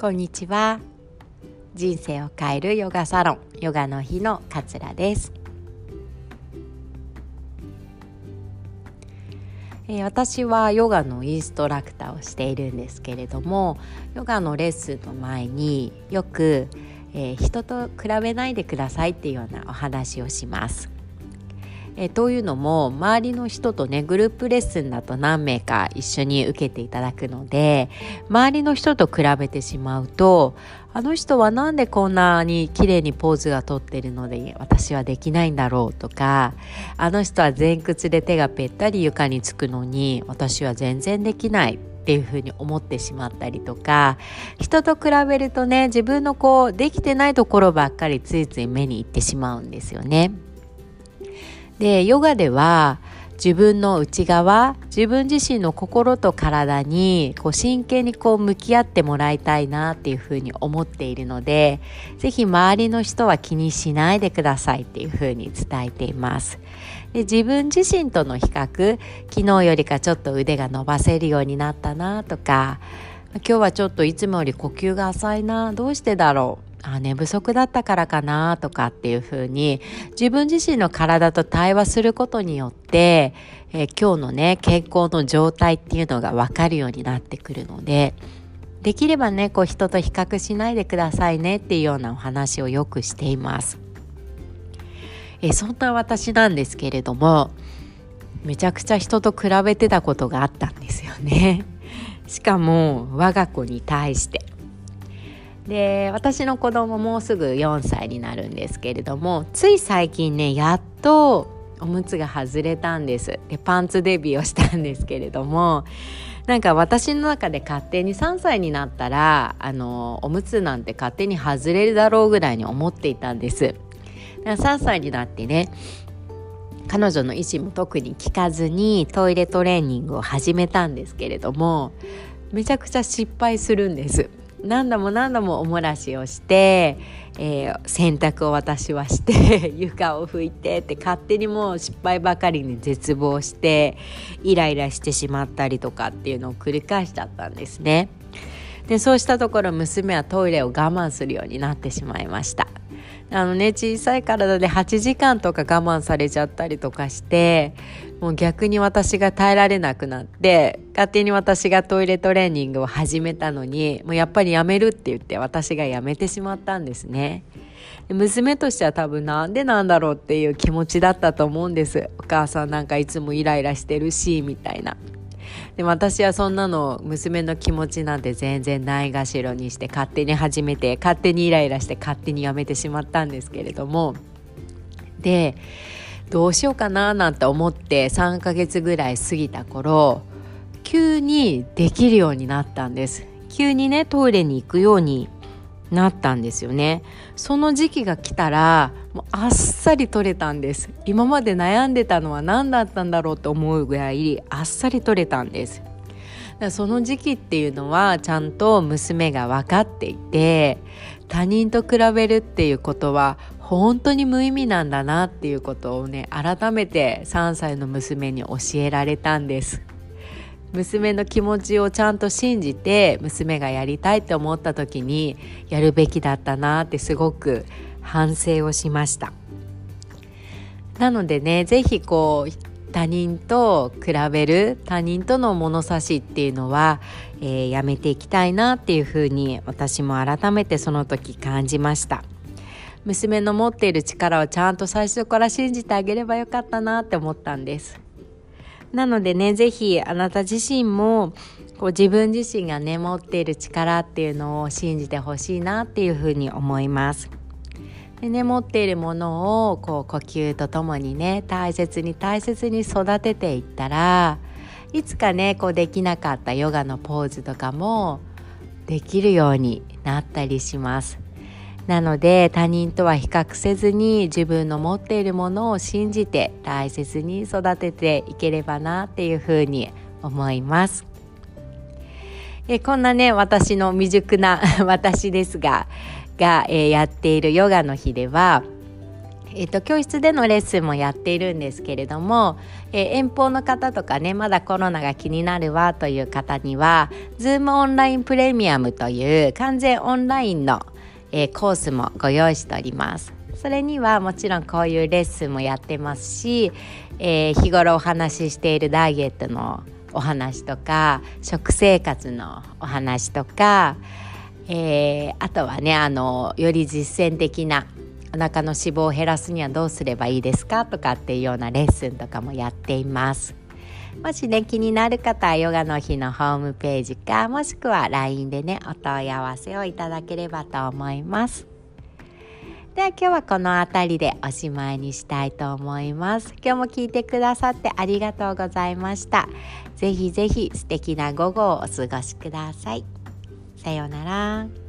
こんにちは。人生を変えるヨガサロンヨガの日の桂です。え私はヨガのインストラクターをしているんですけれどもヨガのレッスンの前によく、えー、人と比べないでくださいっていうようなお話をします。えというのも周りの人とねグループレッスンだと何名か一緒に受けていただくので周りの人と比べてしまうとあの人は何でこんなに綺麗にポーズがとってるので私はできないんだろうとかあの人は前屈で手がぺったり床につくのに私は全然できないっていうふうに思ってしまったりとか人と比べるとね自分のこうできてないところばっかりついつい目にいってしまうんですよね。でヨガでは自分の内側自分自身の心と体にこう真剣にこう向き合ってもらいたいなっていうふうに思っているので是非周りの人は気にしないでくださいっていうふうに伝えています。で自分自身との比較昨日よりかちょっと腕が伸ばせるようになったなとか今日はちょっといつもより呼吸が浅いなどうしてだろうあ寝不足だったからかなとかっていうふうに自分自身の体と対話することによって、えー、今日のね健康の状態っていうのが分かるようになってくるのでできればねこう人と比較しないでくださいねっていうようなお話をよくしています。えー、そんな私なんですけれどもめちゃくちゃ人と比べてたことがあったんですよね。しかも我が子に対して。で私の子供もうすぐ4歳になるんですけれどもつい最近ねやっとおむつが外れたんです。でパンツデビューをしたんですけれどもなんか私の中で勝手に3歳になったらあのおむつなんて勝手に外れるだろうぐらいに思っていたんです。だから3歳になってね彼女の意思も特に聞かずにトイレトレーニングを始めたんですけれどもめちゃくちゃ失敗するんです。何度も何度もお漏らしをして、えー、洗濯を私はして 床を拭いてって勝手にもう失敗ばかりに絶望してイライラしてしまったりとかっていうのを繰り返しちゃったんですね。でそうしたところ娘はトイレを我慢するようになってしまいました。あのね小さい体で8時間とか我慢されちゃったりとかしてもう逆に私が耐えられなくなって勝手に私がトイレトレーニングを始めたのにもうやっぱりやめるって言って私がやめてしまったんですね。娘としては多分なんでなんだろうっていう気持ちだったと思うんです。お母さんなんかいつもイライラしてるしみたいな。でも私はそんなの娘の気持ちなんて全然ないがしろにして勝手に始めて勝手にイライラして勝手にやめてしまったんですけれども。でどうしようかななんて思って3ヶ月ぐらい過ぎた頃急にできるようになったんです。急にねトイレに行くようになったんですよね。その時期が来たらもうあっさり取れたんです。今まで悩んでたのは何だったんだろうと思うぐらいあっさり取れたんです。その時期っていうのはちゃんと娘が分かっていて他人と比べるっていうことは本当に無意味なんだなっていうことをね改めて3歳の娘に教えられたんです。娘の気持ちをちゃんと信じて娘がやりたいって思った時にやるべきだったなってすごく反省をしました。なのでね是非こう他人と比べる他人との物差しっていうのは、えー、やめていきたいなっていうふうに私も改めてその時感じました。娘の持っている力をちゃんと最初から信じてあげればよかったなって思ったんです。なのでね是非あなた自身もこう自分自身がね持っている力っていうのを信じてほしいなっていうふうに思います。でね持っているものをこう呼吸とともにね大切に大切に育てていったらいつかねこうできなかったヨガのポーズとかもできるようになったりします。なので他人とは比較せずに自分の持っているものを信じて大切に育てていければなっていうふうに思います。えこんなね私の未熟な 私ですがが、えー、やっているヨガの日では、ええっと、教室でのレッスンもやっているんですけれども、えー、遠方の方とかねまだコロナが気になるわという方には Zoom オンラインプレミアムという完全オンラインの、えー、コースもご用意しております。それにはもちろんこういうレッスンもやってますし、えー、日頃お話ししているダイエットのお話とか食生活のお話とか、えー、あとはねあのより実践的なお腹の脂肪を減らすにはどうすればいいですかとかっていうようなレッスンとかもやっています。もしね気になる方はヨガの日のホームページかもしくは LINE でねお問い合わせをいただければと思います。では今日はこの辺りでおしまいにしたいと思います今日も聞いてくださってありがとうございましたぜひぜひ素敵な午後をお過ごしくださいさようなら。